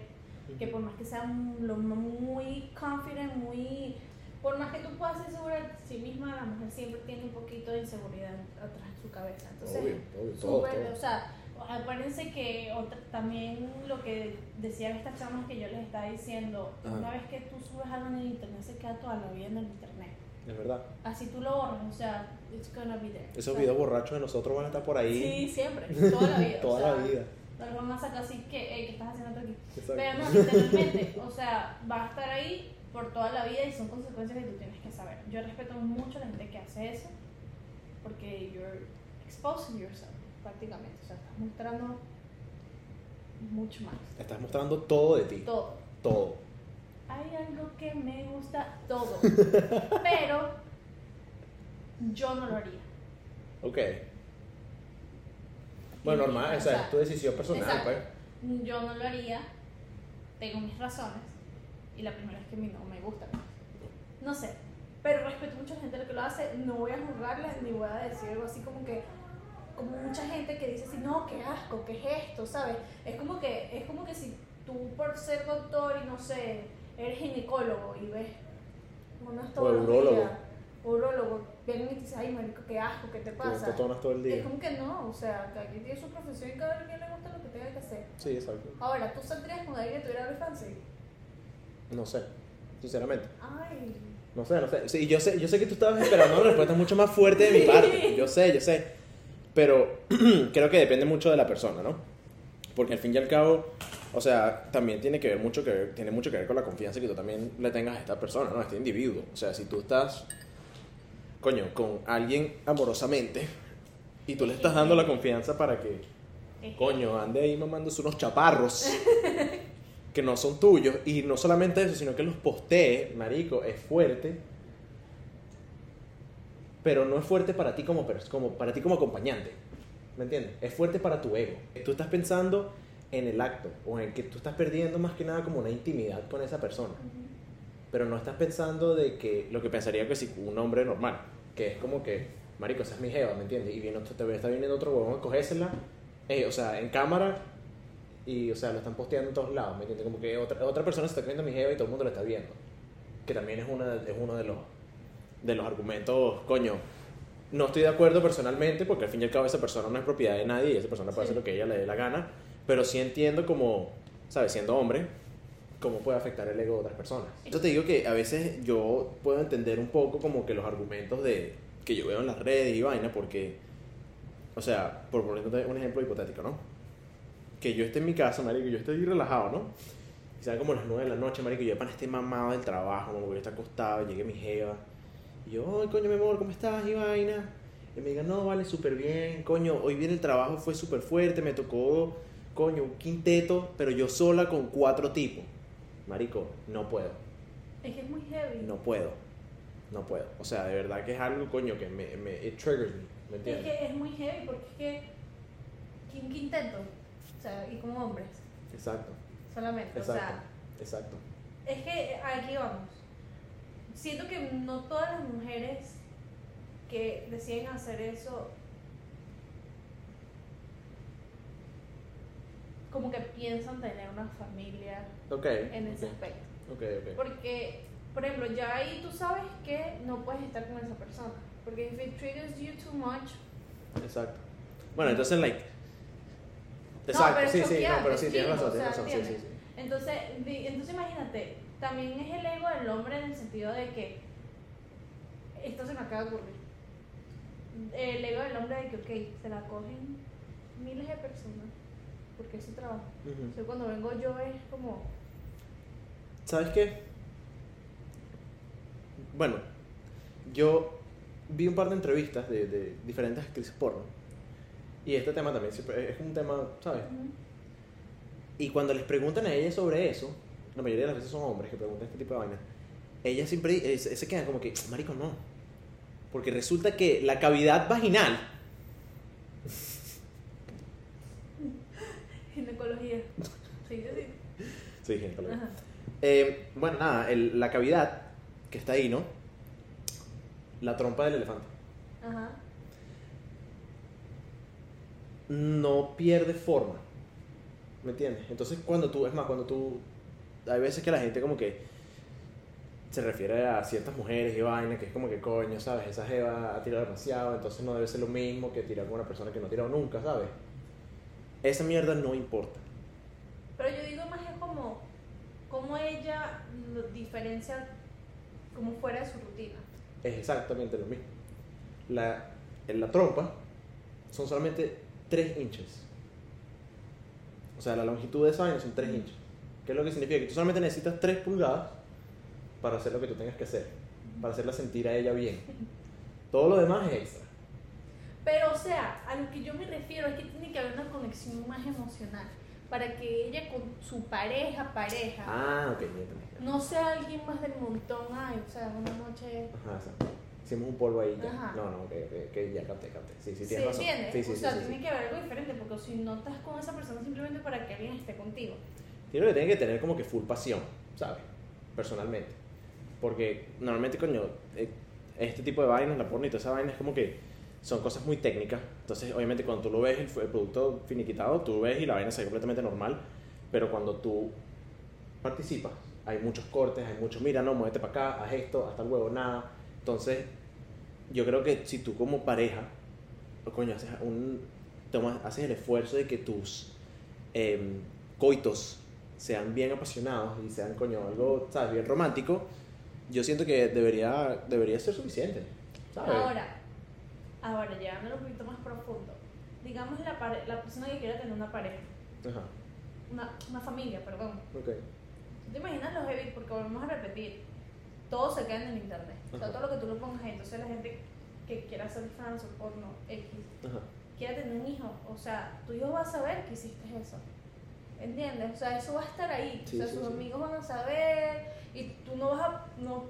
que por más que sea un- lo- muy confident, muy... Por más que tú puedas ser segura de sí misma, la mujer siempre tiene un poquito de inseguridad atrás de su cabeza. Entonces,
Obvio, obvio, todo, todo.
o sea, acuérdense que otra- también lo que decían estas chamas que yo les estaba diciendo,
Ajá.
una vez que tú subes algo en el internet se queda toda la vida en el internet.
Es verdad.
Así tú lo borras, o sea, it's gonna be there.
Esos
O sea,
videos borrachos de nosotros van a estar por ahí
Sí, siempre, [laughs] toda la vida.
toda
o sea,
la vida.
No lo van a sacar así que, hey, ¿qué estás haciendo tú aquí?
Exacto.
Pero no, literalmente, o sea, va a estar ahí por toda la vida y son consecuencias que tú tienes que saber. Yo respeto mucho a la gente que hace eso porque you're exposing yourself prácticamente, o sea, estás mostrando mucho más.
Estás mostrando todo de ti.
Todo.
Todo.
Hay algo que me gusta todo, [laughs] pero yo no lo haría.
Ok. Bueno, normal,
o
o sea, es tu decisión personal,
exacto.
pues.
Yo no lo haría, tengo mis razones y la primera es que a mí no me gusta. No sé, pero respeto mucho a la gente que lo hace, no voy a juzgarla ni voy a decir algo así como que como mucha gente que dice así, no, qué asco, qué es esto, ¿sabes? Es como que es como que si tú por ser doctor y no sé, eres ginecólogo y ves una
urólogo.
Urólogo, vienen y te dicen, ay, marico, qué asco, ¿qué te pasa?
te tomas todo el
Es
día.
como que no, o sea, cada quien tiene su profesión y cada quien le gusta lo que tenga que hacer.
Sí, exacto.
Ahora, ¿tú saldrías con alguien que tuviera OnlyFans?
No sé, sinceramente.
Ay.
No sé, no sé. Sí, yo sé, yo sé que tú estabas esperando una respuesta mucho más fuerte de mi parte. [laughs] Yo sé, yo sé. Pero [clears throat] creo que depende mucho de la persona, ¿no? Porque al fin y al cabo, o sea, también tiene que ver mucho que ver- tiene mucho que ver con la confianza que tú también le tengas a esta persona, ¿no? A este individuo. O sea, si tú estás, coño, con alguien amorosamente y tú le estás dando la confianza para que, coño, ande ahí mamándose unos chaparros [laughs] que no son tuyos y no solamente eso, sino que los postee, marico, es fuerte. Pero no es fuerte para ti como, como para ti como acompañante. ¿Me entiendes? Es fuerte para tu ego. Tú estás pensando en el acto o en que tú estás perdiendo más que nada como una intimidad con esa persona. Pero no estás pensando de que lo que pensaría que si un hombre normal, que es como que, marico, esa es mi jeva, ¿me entiendes? Y viene otro, te está viniendo otro huevón a cogérsela, eh, o sea, en cámara, y, o sea, lo están posteando en todos lados, ¿me entiendes? Como que otra, otra persona se está cogiendo a mi jeva y todo el mundo lo está viendo. Que también es, una, es uno de los, de los argumentos, coño. No estoy de acuerdo personalmente porque al fin y al cabo esa persona no es propiedad de nadie y esa persona puede
Sí.
hacer lo que ella le dé la gana, pero sí entiendo como, ¿sabes? Siendo hombre, cómo puede afectar el ego de otras personas. Yo te digo que a veces yo puedo entender un poco como que los argumentos de que yo veo en las redes y vaina porque, o sea, por ponerte un ejemplo hipotético, ¿no? Que yo esté en mi casa, marico, yo ahí relajado, ¿no? Y sean como las 9 de la noche, marico, yo para esté mamado del trabajo, como que yo esté acostado, llegue mi jeva. Y yo, ay, coño, mi amor, ¿cómo estás? Y vaina. Y me diga, no, vale, súper bien, coño, hoy viene el trabajo, fue súper fuerte, me tocó, coño, un quinteto, pero yo sola con cuatro tipos. Marico, no puedo,
Es que es muy heavy.
no puedo, no puedo. O sea, de verdad que es algo, coño, que me, me it triggers me, ¿me
Es que es muy heavy porque es que. ¿Quién quinteto? O sea, y como hombres,
Exacto,
solamente. O
exacto,
sea,
exacto.
es que aquí vamos. Siento que no todas las mujeres que deciden hacer eso. Como que piensan tener una familia en ese aspecto.
Ok, ok.
Porque, por ejemplo, ya ahí tú sabes que no puedes estar con esa persona. Porque if it triggers you too much,
Exacto. Bueno, entonces, like.
No,
Exacto,
pero
sí, sí, no, pero sí, tienes razón, tienes razón, sí, sí, sí.
Entonces, entonces imagínate, también es el ego del hombre en el sentido de que esto se me acaba de ocurrir. El ego del hombre de que, ok, se la cogen miles de personas porque es su trabajo.
Ujú.
Entonces, cuando vengo yo es como,
¿Sabes qué? Bueno, yo vi un par de entrevistas de, de diferentes actrices porno. Y este tema también siempre es un tema, ¿sabes? Y cuando les preguntan a ellas sobre eso, la mayoría de las veces son hombres que preguntan este tipo de vainas, ellas siempre eh, se quedan como que, marico, no. Porque resulta que la cavidad vaginal,
ginecología. Sí, sí, sí.
sí. Eh, bueno, nada, el- la cavidad que está ahí, ¿no? La trompa del elefante.
Ajá.
no pierde forma. ¿Me entiendes? Entonces cuando tú, es más, cuando tú, hay veces que la gente como que se refiere a ciertas mujeres y vaina, que es como que coño, ¿sabes? Esa jeva ha tirado demasiado, entonces no debe ser lo mismo que tirar con una persona que no ha tirado nunca, ¿sabes? Esa mierda no importa.
Pero yo digo más es como, como ella lo diferencia como fuera de su rutina.
Es exactamente lo mismo. La, en la trompa son solamente 3 inches. O sea, la longitud de esa vaina son 3 inches. ¿Qué es lo que significa? Que tú solamente necesitas 3 pulgadas para hacer lo que tú tengas que hacer. Para hacerla sentir a ella bien. [laughs] Todo lo demás es extra.
Pero, o sea, a lo que yo me refiero es que tiene que haber una conexión más emocional para que ella con su pareja, pareja,
Ah, ok, ya entendí.
no sea alguien más del montón, ay, o sea, una noche...
Ajá, exacto. Hicimos un polvo ahí ya.
Ajá.
No, no, ok, ok, ok, ya capté, capté. Sí, sí,
¿Se
tienes razón.
entiende?
Sí, sí,
o
sí,
sea,
sí, sí.
tiene que haber algo diferente porque si no estás con esa persona simplemente para que alguien esté contigo.
Tiene que tiene que tener como que full pasión, ¿sabes? Personalmente. Porque normalmente, coño, eh, este tipo de vainas, la porno y toda esa vaina es como que son cosas muy técnicas. Entonces, obviamente, cuando tú lo ves, el, el producto finiquitado, tú ves y la vaina se ve completamente normal. Pero cuando tú participas, hay muchos cortes, hay muchos, mira, no, muévete para acá, haz esto, hasta el huevo, nada. Entonces, yo creo que si tú como pareja, coño, haces, un, tomas, haces el esfuerzo de que tus em, coitos sean bien apasionados y sean, coño, algo, ¿sabes? Bien romántico, yo siento que debería, debería ser suficiente, ¿sabes?
Ahora, ahora, llevándolo un poquito más profundo, digamos la, pare- la persona que quiera tener una pareja,
Ajá,
una, una familia, perdón.
ok.
¿Tú te imaginas los heavy? Porque volvemos a repetir, todo se queda en el internet. O sea, todo lo que tú lo pongas ahí. Entonces la gente que quiera hacer fans o porno X, quiera tener un hijo, o sea, tu hijo va a saber que hiciste eso. ¿Entiendes? O sea, eso va a estar ahí.
Sí,
o sea,
sí,
sus
sí.
amigos van a saber y tú no vas a, no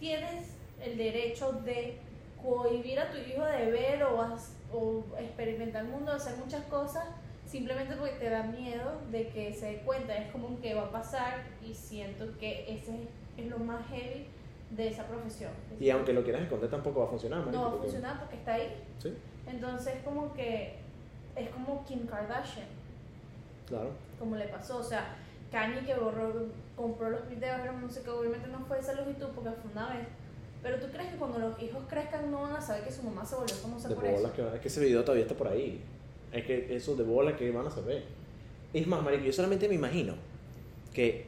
tienes el derecho de cohibir a tu hijo de ver o, o experimentar el mundo, hacer muchas cosas simplemente porque te da miedo de que se dé cuenta. Es como que va a pasar y siento que ese es lo más heavy de esa profesión.
Y aunque lo quieras esconder, tampoco va a funcionar, marico,
no va a funcionar porque está ahí.
Sí,
Entonces como que es como Kim Kardashian.
Claro.
como le pasó, o sea, Kanye que borró, compró los videos, pero no sé qué, obviamente no fue esa longitud porque fue una vez. Pero tú crees que cuando los hijos crezcan no van a saber que su mamá se volvió famosa
De
por
bolas
eso.
que es que ese video todavía está por ahí. Es que eso de bola que van a saber. Es más, marico, yo solamente me imagino que,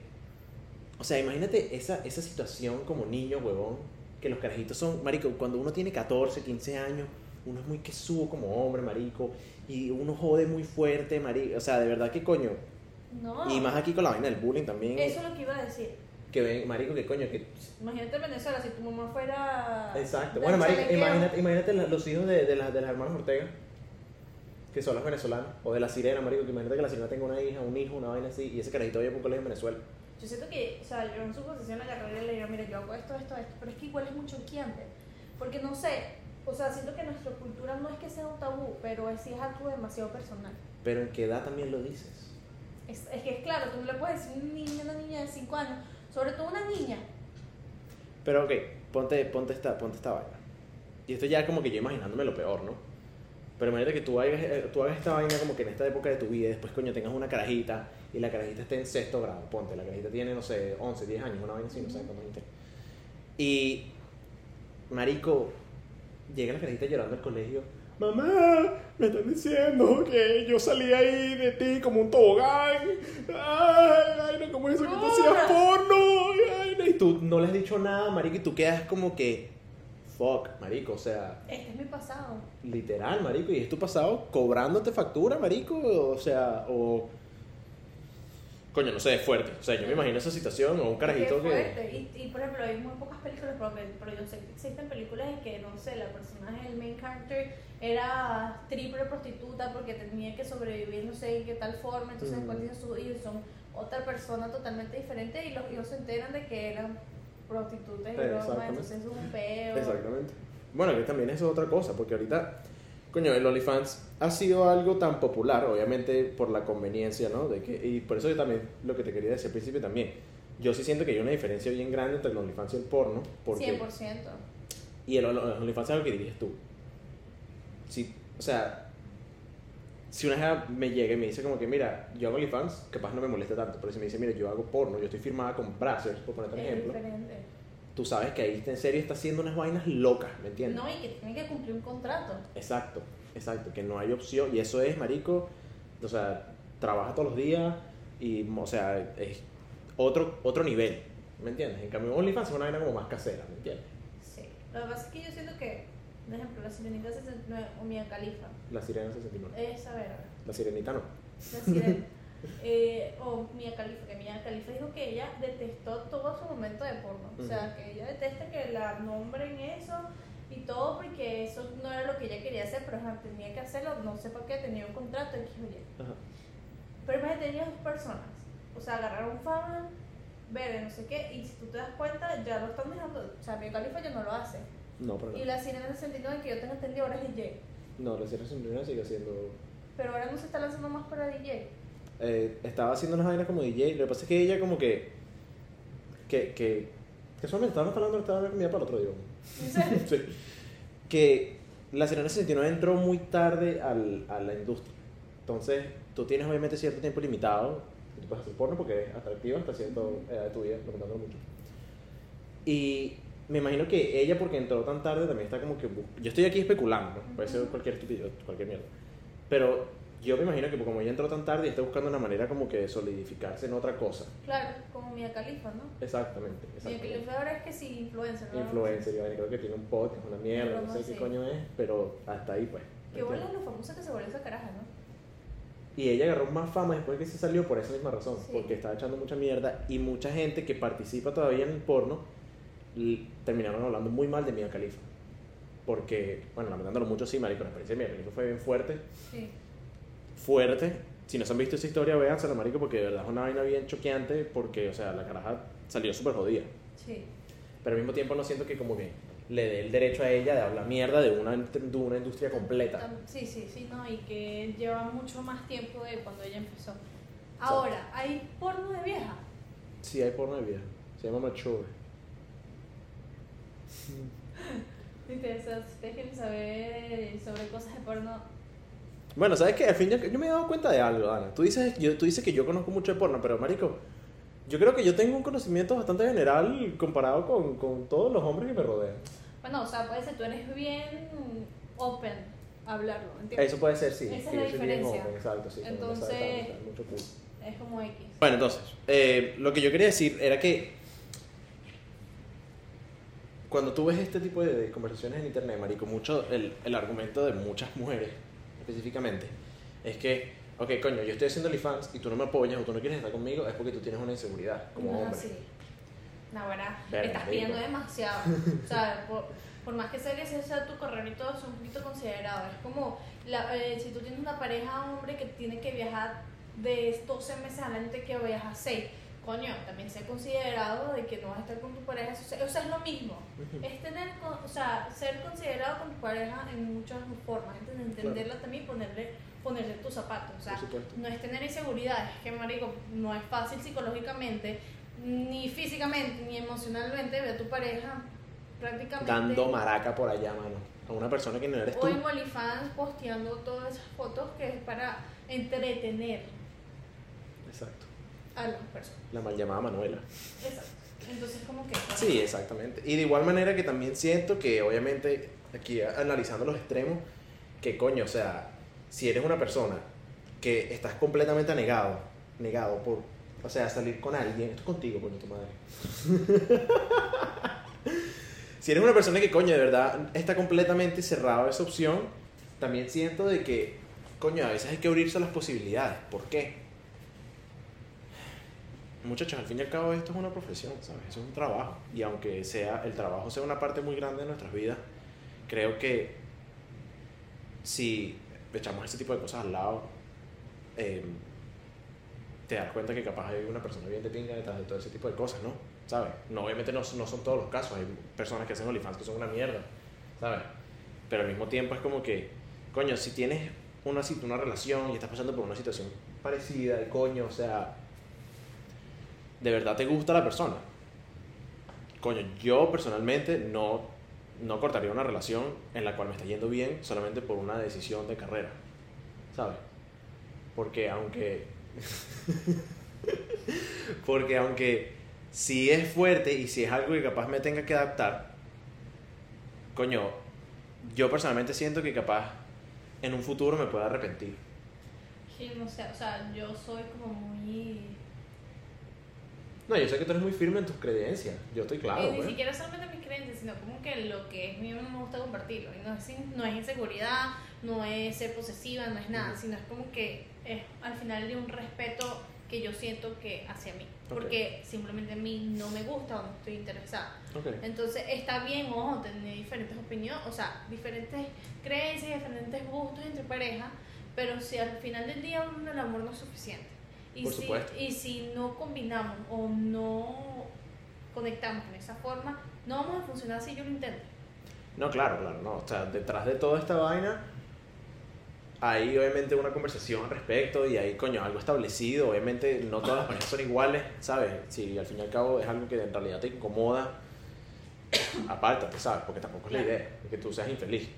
o sea, imagínate esa, esa situación como niño, huevón, que los carajitos son, marico, cuando uno tiene 14, 15 años, uno es muy quesudo como hombre, marico, y uno jode muy fuerte, marico, o sea, de verdad que coño,
No,
y más aquí con la vaina del bullying también,
eso es lo que iba a decir.
Que ven, marico, que coño, que
Imagínate en Venezuela, si tu mamá fuera.
Exacto. Bueno, marico, imagínate, imagínate la- los hijos de, de, las, de las hermanas Ortega, que son las venezolanas, o de la sirena, marico, que imagínate que la sirena tenga una hija, un hijo, una vaina así, y ese carajito vaya por un colegio en Venezuela.
Yo siento que, o sea, yo en su posición la agarraría y le diría, mira, yo hago esto, esto, esto, pero es que igual es muy choqueante. Porque no sé, o sea, siento que nuestra cultura no es que sea un tabú, pero es, sí es algo demasiado personal.
Pero en qué edad también lo dices.
Es, es que es claro, tú no le puedes decir a un niño, una niña de 5 años, sobre todo una niña.
Pero ok, ponte, ponte, esta, ponte esta vaina. Y esto ya como que yo imaginándome lo peor, ¿no? Pero imagínate que tú hagas, eh, tú hagas esta vaina como que en esta época de tu vida después, coño, tengas una carajita y la carajita esté en sexto grado. Ponte, la carajita tiene, no sé, 11, 10 años, una vaina así, no sé cuántos años tiene. Y, marico, llega la carajita llorando al colegio. Mamá, me están diciendo que yo salí ahí de ti como un tobogán. Ay, ay, no, como eso que tú hacías porno. Ay, no. Y tú no le has dicho nada, marico, y tú quedas como que, fuck, marico, o sea,
Este es mi pasado.
literal, marico, y es tu pasado cobrándote factura, marico, o sea, o... Coño, no sé, es fuerte. O sea, yo me imagino esa situación o un carajito que...
fuerte. Y, y, por ejemplo, hay muy pocas películas, pero, que- yo sé que existen películas en que, no sé, la personaje, el main character, era triple prostituta porque tenía que sobrevivir, no sé en qué tal forma. Entonces,
Mm.
después sus hijos son otra persona totalmente diferente y los hijos se enteran de que eran prostitutas y broma.
Exactamente.
Entonces, es un peo.
Exactamente. Bueno, que también eso es otra cosa, porque ahorita, coño, el OnlyFans ha sido algo tan popular, obviamente por la conveniencia, ¿no? De que, y por eso yo también, lo que te quería decir al principio también, yo sí siento que hay una diferencia bien grande entre el OnlyFans y el porno, porque...
100%.
Y el, el OnlyFans es algo que diriges tú. Si, o sea, si una jeva me llega y me dice como que, mira, yo hago OnlyFans, capaz no me molesta tanto, pero si me dice, mira, yo hago porno, yo estoy firmada con Brazzers, por ponerte un ejemplo,
diferente.
Tú sabes que ahí en serio está haciendo unas vainas locas, ¿me entiendes?
No, y que tienen que cumplir un contrato.
Exacto, exacto, que no hay opción. Y eso es, marico, o sea, trabaja todos los días y, o sea, es otro, otro nivel, ¿me entiendes? En cambio, OnlyFans es una vaina como más casera, ¿me entiendes?
Sí. Lo que pasa es que yo siento que, por ejemplo, la Sirenita 69 o Mia Khalifa,
La Sirena 69.
esa verga,
La Sirenita no.
la Sirena, [laughs] eh, o Mia Khalifa, que Mia Khalifa dijo que ella detestó todo su momento de porno. O sea, que ella detesta que la nombren eso y todo porque eso no era lo que ella quería hacer, pero ajá, tenía que hacerlo, no sé por qué, tenía un contrato y dije, oye,
Ajá.
pero imagínate, tenías dos personas, o sea, agarraron fama, ver, no sé qué, y si tú te das cuenta, ya lo están dejando, o sea, Mia Khalifa ya no lo hace.
No, pero no.
Y la Sirena 69 que yo tengo entendido ahora es DJ.
No, la Sirena 69 sigue siendo...
Pero ahora no se está lanzando más para DJ.
Eh, estaba haciendo unas vainas como DJ, lo que pasa es que ella como que... Que... que casualmente estábamos hablando de esta comida para el otro día. [laughs] Sí. Que la Sirena 69 entró muy tarde al, a la industria. Entonces, tú tienes obviamente cierto tiempo limitado. Tú puedes hacer porno porque es atractiva hasta cierta edad de tu vida, recomendándolo mucho. Y me imagino que ella, porque entró tan tarde, también está como que. Yo estoy aquí especulando, ¿no? Puede ser cualquier estupidez, cualquier mierda. Pero yo me imagino que como ella entró tan tarde y está buscando una manera como que de solidificarse en otra cosa.
Claro, como Mia Khalifa, ¿no?
Exactamente.
Mia
exactamente.
Khalifa ahora es que sí, influencer, ¿no?
influencer, y vaina, creo que tiene un podcast, una mierda, no sé qué coño es, pero hasta ahí pues.
Qué
¿me
bola
entiendes?
lo famosa que se volvió esa caraja, ¿no?
Y ella agarró más fama después que se salió por esa misma razón,
Sí.
porque estaba echando mucha mierda y mucha gente que participa todavía en el porno terminaron hablando muy mal de Mia Khalifa. Porque, bueno, lamentándolo mucho, sí, marico, la experiencia de Mia Khalifa fue bien fuerte,
Sí.
Fuerte. Si no se han visto esa historia, véansela, marico, porque de verdad es una vaina bien choqueante, porque, o sea, la caraja salió súper jodida.
Sí.
Pero al mismo tiempo no siento que como que le dé el derecho a ella de hablar mierda de una, de una industria completa.
Sí, sí, sí, no, y que lleva mucho más tiempo de cuando ella empezó. Ahora, ¿hay porno de vieja?
Sí, hay porno de vieja. Se llama Mature. [laughs]
Si ustedes quieren saber sobre cosas de porno,
Bueno, ¿sabes qué? Al fin yo, yo me he dado cuenta de algo, Ana. Tú dices, yo, tú dices que yo conozco mucho de porno, pero marico, yo creo que yo tengo un conocimiento bastante general comparado con, con todos los hombres que me rodean.
Bueno, o sea, puede ser, tú eres bien open a hablarlo, ¿entiendes?
Eso puede ser, sí.
Esa es la diferencia.
joven, exacto, sí. sabe
Entonces-
tanto, mucho culo.
Es como X.
Bueno, entonces, eh, lo que yo quería decir era que cuando tú ves este tipo de, de conversaciones en internet, marico, mucho el, el argumento de muchas mujeres específicamente es que, ok, coño, yo estoy haciendo OnlyFans y tú no me apoyas o tú no quieres estar conmigo, es porque tú tienes una inseguridad como
no es
hombre.
así. No, verdad,
Verga,
estás pidiendo demasiado. [laughs] o sea, por, por más que sea que sea tu carrera y todo, es un poquito considerado. Es como la- eh, si tú tienes una pareja hombre que tiene que viajar de 12 meses al año, te que viajar 6. Coño, también sea considerado de que no vas a estar con tu pareja. O sea, es lo mismo. Es tener, o sea, ser considerado con tu pareja en muchas formas. Ent- Entenderla también y ponerle, ponerle tus zapatos. O sea, no es tener inseguridad, es que, marico, no es fácil psicológicamente, ni físicamente, ni emocionalmente ver a tu pareja prácticamente.
Dando maraca por allá, mano. A una persona que no eres tú.
O en OnlyFans posteando todas esas fotos que es para entretener
Exacto.
A las personas.
La mal llamada Manuela.
Exacto. Entonces, como que.
Sí, exactamente. Y de igual manera que también siento que, obviamente, aquí analizando los extremos, que coño, o sea, si eres una persona que estás completamente negado, negado por, o sea, salir con alguien, esto es contigo, coño, tu madre. [laughs] si eres una persona que, coño, de verdad está completamente cerrado a esa opción, también siento de que, coño, a veces hay que abrirse a las posibilidades. ¿Por qué? Muchachos, al fin y al cabo esto es una profesión, ¿sabes? Eso es un trabajo. Y aunque sea el trabajo sea una parte muy grande de nuestras vidas, creo que si echamos ese tipo de cosas al lado, eh, te das cuenta que capaz hay una persona bien de pinga detrás de todo ese tipo de cosas, ¿no? ¿Sabes? No, obviamente no, no son todos los casos, hay personas que hacen OnlyFans que son una mierda, ¿sabes? Pero al mismo tiempo es como que, coño, si tienes una, una relación y estás pasando por una situación parecida, de coño, o sea, de verdad te gusta la persona. Coño, yo personalmente no, no cortaría una relación en la cual me está yendo bien solamente por una decisión de carrera, ¿sabes? Porque aunque... [laughs] Porque aunque si es fuerte y si es algo que capaz me tenga que adaptar, coño, yo personalmente siento que capaz en un futuro me pueda arrepentir.
Sí, no sé, o sea, yo soy como muy.
No, yo sé que tú eres muy firme en tus creencias. Yo estoy claro,
y ni
pues.
siquiera solamente mis creencias, sino como que lo que es mío no me gusta compartirlo. Y no es, no es inseguridad, no es ser posesiva, no es nada, sino es como que es al final de un respeto que yo siento que hacia mí. Porque simplemente a mí no me gusta o no estoy interesada.
Ok.
Entonces está bien, ojo, tener diferentes opiniones, o sea, diferentes creencias, diferentes gustos entre parejas, pero si al final del día el amor no es suficiente. Y,
Por
si,
supuesto.
y si no combinamos o no conectamos en esa forma, no vamos a funcionar si yo lo intento.
No, claro, claro, no. O sea, detrás de toda esta vaina hay obviamente una conversación al respecto y hay, coño, algo establecido. Obviamente no todas las parejas son iguales, ¿sabes? Si al fin y al cabo es algo que en realidad te incomoda, [coughs] apártate, ¿sabes? Porque tampoco es la idea, que tú seas infeliz.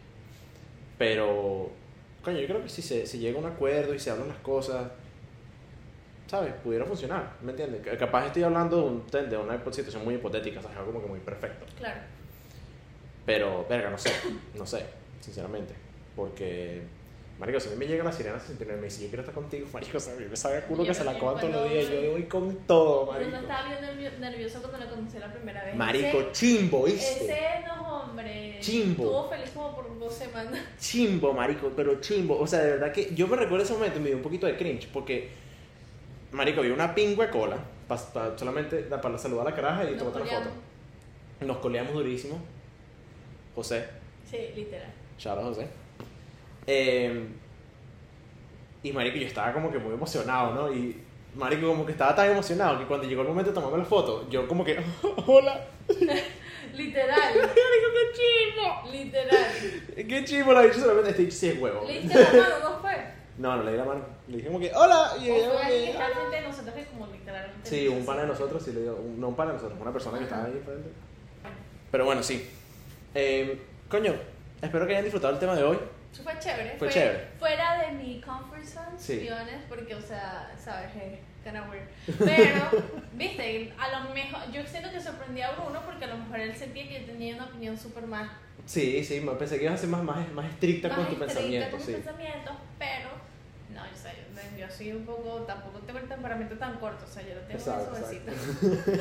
Pero, coño, yo creo que si se si llega a un acuerdo y se hablan las cosas, ¿sabes? Pudiera funcionar, ¿me entiendes? Capaz estoy hablando de, un- de una situación muy hipotética, ¿sabes? Algo como que muy perfecto.
Claro.
Pero, verga, no sé, no sé, sinceramente. Porque, marico, si a mí me llega la sirena sin tener me dice, yo quiero estar contigo, [laughs] marico, o sea, a mí me sabe a culo
Yo
que se la cojan todos los días, yo voy con todo, marico.
estaba bien nervio- nervioso cuando la conocí la primera vez.
Marico,
Ese-
chimbo, ¿viste?
Ese no, hombre.
Chimbo.
Estuvo feliz como por dos semanas.
Chimbo, marico, pero chimbo. O sea, de verdad que yo me recuerdo ese momento y me dio un poquito de cringe porque, marico, había una pingüe cola, pa- pa- solamente para saludar a la caraja y tomar una foto. Nos coleamos durísimo. José,
Sí, literal.
Shout out, José. Eh, y marico, yo estaba como que muy emocionado, ¿no? Y marico, como que estaba tan emocionado que cuando llegó el momento de tomarme la foto, yo como que, [laughs] hola, [laughs]
Literal. [laughs]
marico, qué chimbo.
literal.
Qué chimbo, la bicha solamente este sí es huevo.
Le diste la mano, ¿no fue?
No, no le di la mano. Le dije como que, hola. Y
O
ella
fue
como
alguien que está frente de nosotros que como literalmente.
Sí, un pana de nosotros, sí le dio, un- no un pana de nosotros, una persona que estaba ahí enfrente. Pero bueno, sí. Eh, coño, espero que hayan disfrutado el tema de hoy.
Eso fue chévere.
Fue chévere.
Fuera de mi comfort zone,
Sí.
porque, o sea, sabes, es kinda weird. Pero, [laughs] viste, a lo mejor, yo siento que sorprendí a Bruno porque a lo mejor él sentía que yo tenía una opinión súper más,
Sí, sí, pensé que ibas a ser más, más, más estricta
más
con tu
estricta
pensamiento,
con mis
sí.
pensamientos, pero, no, yo, sé, yo, yo soy un poco, tampoco tengo el temperamento tan corto, o sea, yo lo tengo
Exacto,
suavecito. [laughs]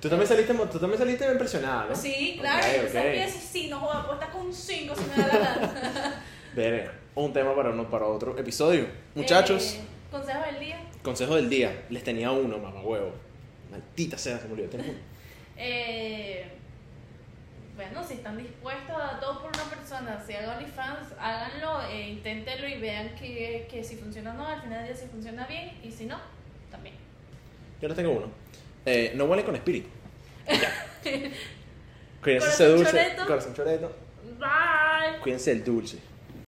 Tú también saliste, tú también saliste impresionada, ¿no?
Sí, claro,
Ok,
yo sabía sí, no joda, puedo estar con un 5 si me da la gana. [laughs]
Verga, un tema para, uno, para otro episodio. Muchachos,
Eh, consejo del día.
consejo del día. Les tenía uno, mamá huevo. Maldita sea, se olvidó. Tengo uno. [laughs]
Eh, bueno, si están dispuestos a todo por una persona, si hagan OnlyFans, háganlo, eh, inténtenlo y vean que, que si funciona o no, al final del día si funciona bien y si no, también.
Yo les tengo uno. Eh, no huelen con espíritu. [laughs] Cuídense ese dulce.
choreto.
Corazón choreto.
Bye.
Cuídense el dulce.